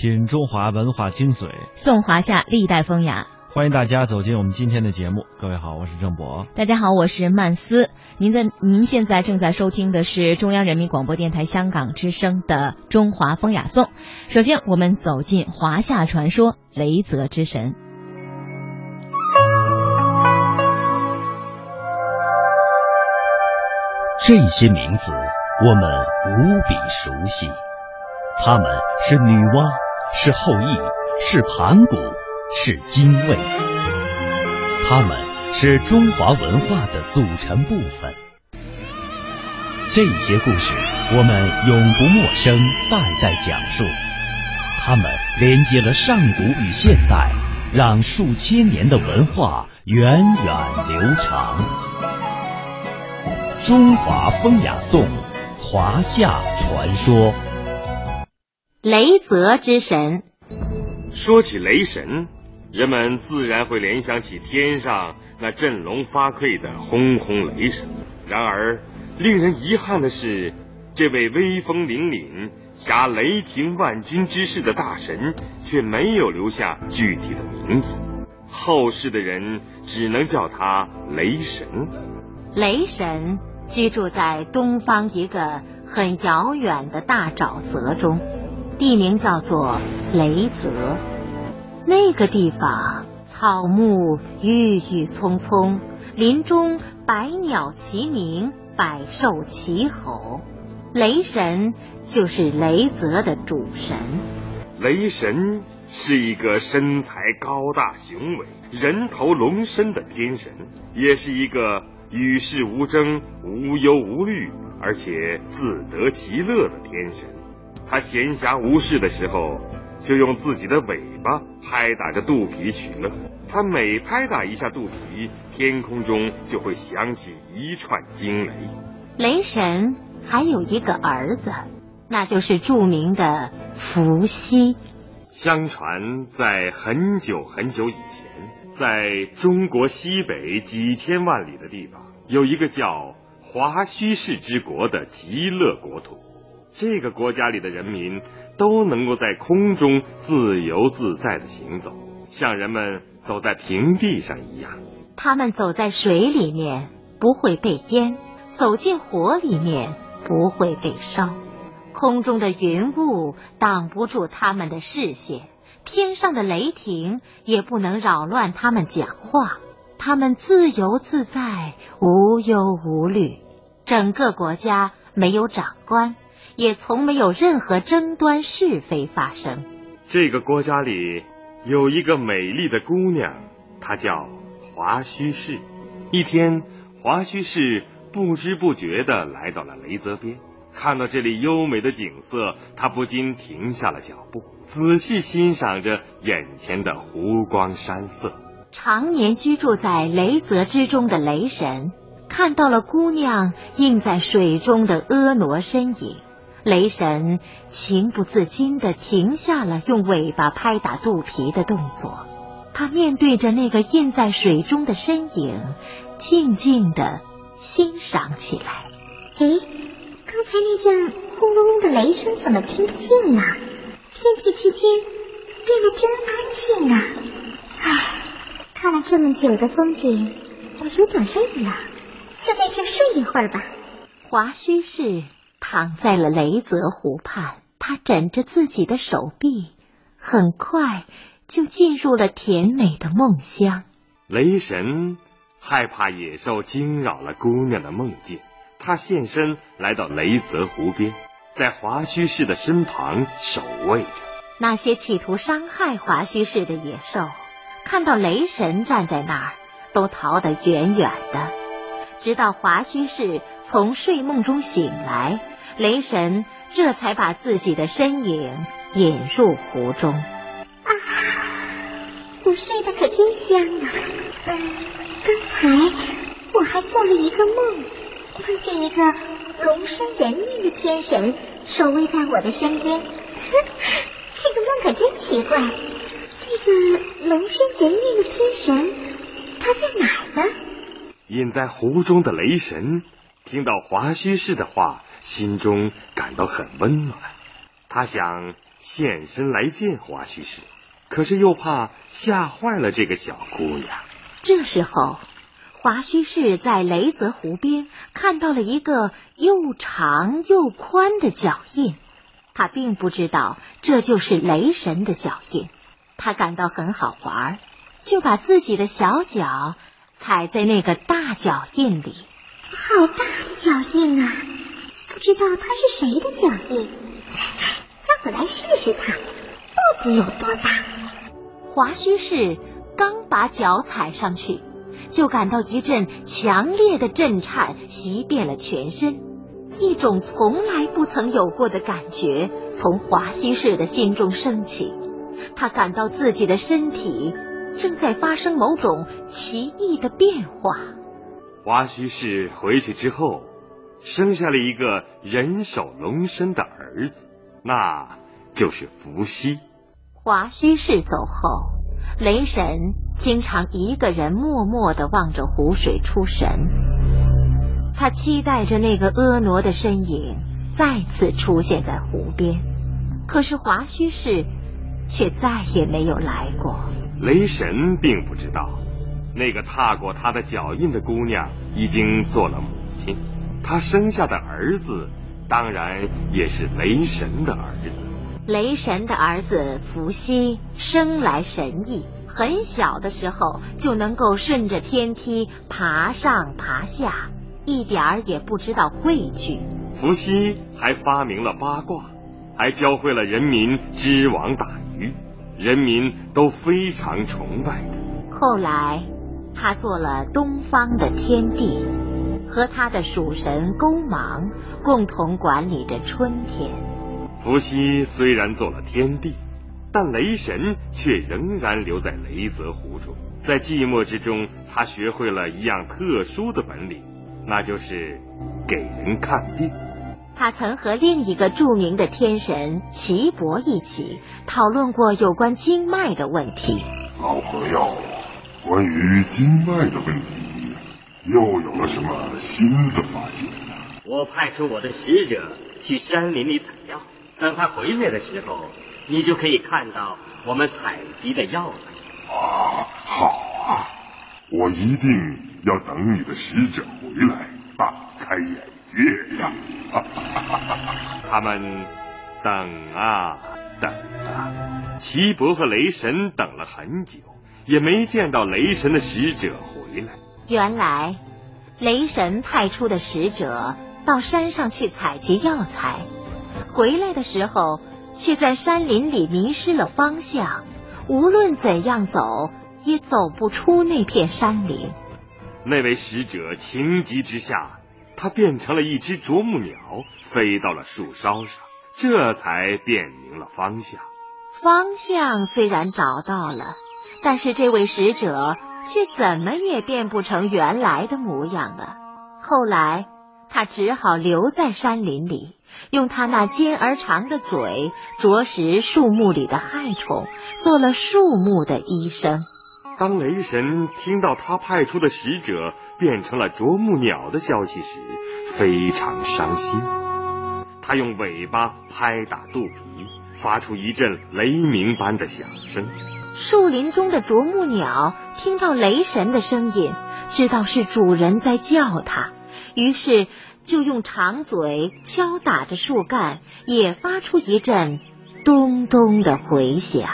品中华文化精髓，颂华夏历代风雅。欢迎大家走进我们今天的节目。各位好，我是郑博。大家好，我是曼斯。您的您现在正在收听的是中央人民广播电台香港之声的《中华风雅颂》。首先，我们走进华夏传说雷泽之神。这些名字我们无比熟悉，他们是女娲，是后羿，是盘古。是精卫，他们是中华文化的组成部分。这些故事我们永不陌生，代代讲述。他们连接了上古与现代，让数千年的文化源远流长。中华风雅颂，华夏传说。雷泽之神，说起雷神。人们自然会联想起天上那振聋发聩的轰轰雷声。然而，令人遗憾的是，这位威风凛凛、挟雷霆万钧之势的大神，却没有留下具体的名字。后世的人只能叫他雷神。雷神居住在东方一个很遥远的大沼泽中，地名叫做雷泽。那个地方草木郁郁葱葱，林中百鸟齐鸣，百兽齐吼。雷神就是雷泽的主神。雷神是一个身材高大雄伟、人头龙身的天神，也是一个与世无争、无忧无虑，而且自得其乐的天神。他闲暇无事的时候。就用自己的尾巴拍打着肚皮取乐。他每拍打一下肚皮，天空中就会响起一串惊雷。雷神还有一个儿子，那就是著名的伏羲。相传，在很久很久以前，在中国西北几千万里的地方，有一个叫华胥氏之国的极乐国土。这个国家里的人民。都能够在空中自由自在的行走，像人们走在平地上一样。他们走在水里面不会被淹，走进火里面不会被烧。空中的云雾挡不住他们的视线，天上的雷霆也不能扰乱他们讲话。他们自由自在，无忧无虑。整个国家没有长官。也从没有任何争端是非发生。这个国家里有一个美丽的姑娘，她叫华胥氏。一天，华胥氏不知不觉的来到了雷泽边，看到这里优美的景色，她不禁停下了脚步，仔细欣赏着眼前的湖光山色。常年居住在雷泽之中的雷神，看到了姑娘映在水中的婀娜身影。雷神情不自禁地停下了用尾巴拍打肚皮的动作，他面对着那个印在水中的身影，静静地欣赏起来。诶，刚才那阵轰隆隆的雷声怎么听不见了？天地之间变得真安静啊！唉，看了这么久的风景，我有点累了，就在这睡一会儿吧。华胥氏。躺在了雷泽湖畔，他枕着自己的手臂，很快就进入了甜美的梦乡。雷神害怕野兽惊扰了姑娘的梦境，他现身来到雷泽湖边，在华胥氏的身旁守卫着。那些企图伤害华胥氏的野兽，看到雷神站在那儿，都逃得远远的。直到华胥氏从睡梦中醒来。雷神这才把自己的身影引入湖中。啊，我睡得可真香啊！嗯，刚才我还做了一个梦，梦见一个龙身人面的天神守卫在我的身边。这个梦可真奇怪。这个龙身人面的天神他在哪儿呢？隐在湖中的雷神听到华胥氏的话。心中感到很温暖，他想现身来见华胥氏，可是又怕吓坏了这个小姑娘。这时候，华胥氏在雷泽湖边看到了一个又长又宽的脚印，他并不知道这就是雷神的脚印，他感到很好玩，就把自己的小脚踩在那个大脚印里。好大的脚印啊！不知道它是谁的脚印，让我来试试它到底有多大。华胥氏刚把脚踩上去，就感到一阵强烈的震颤袭遍了全身，一种从来不曾有过的感觉从华胥氏的心中升起，他感到自己的身体正在发生某种奇异的变化。华胥氏回去之后，生下了一个人首龙身的儿子，那就是伏羲。华胥氏走后，雷神经常一个人默默的望着湖水出神，他期待着那个婀娜的身影再次出现在湖边，可是华胥氏却再也没有来过。雷神并不知道。那个踏过他的脚印的姑娘已经做了母亲，他生下的儿子当然也是雷神的儿子。雷神的儿子伏羲生来神异，很小的时候就能够顺着天梯爬上爬下，一点儿也不知道畏惧。伏羲还发明了八卦，还教会了人民织网打鱼，人民都非常崇拜他。后来。他做了东方的天帝，和他的属神勾芒共同管理着春天。伏羲虽然做了天帝，但雷神却仍然留在雷泽湖中。在寂寞之中，他学会了一样特殊的本领，那就是给人看病。他曾和另一个著名的天神岐伯一起讨论过有关经脉的问题。老朋友。关于经脉的问题，又有了什么新的发现呢？我派出我的使者去山林里采药，等他回来的时候，你就可以看到我们采集的药了。啊，好啊！我一定要等你的使者回来，大开眼界呀！他们等啊等啊，齐伯和雷神等了很久。也没见到雷神的使者回来。原来，雷神派出的使者到山上去采集药材，回来的时候却在山林里迷失了方向，无论怎样走也走不出那片山林。那位使者情急之下，他变成了一只啄木鸟，飞到了树梢上，这才辨明了方向。方向虽然找到了。但是这位使者却怎么也变不成原来的模样了。后来，他只好留在山林里，用他那尖而长的嘴啄食树木里的害虫，做了树木的医生。当雷神听到他派出的使者变成了啄木鸟的消息时，非常伤心。他用尾巴拍打肚皮，发出一阵雷鸣般的响声。树林中的啄木鸟听到雷神的声音，知道是主人在叫它，于是就用长嘴敲打着树干，也发出一阵咚咚的回响。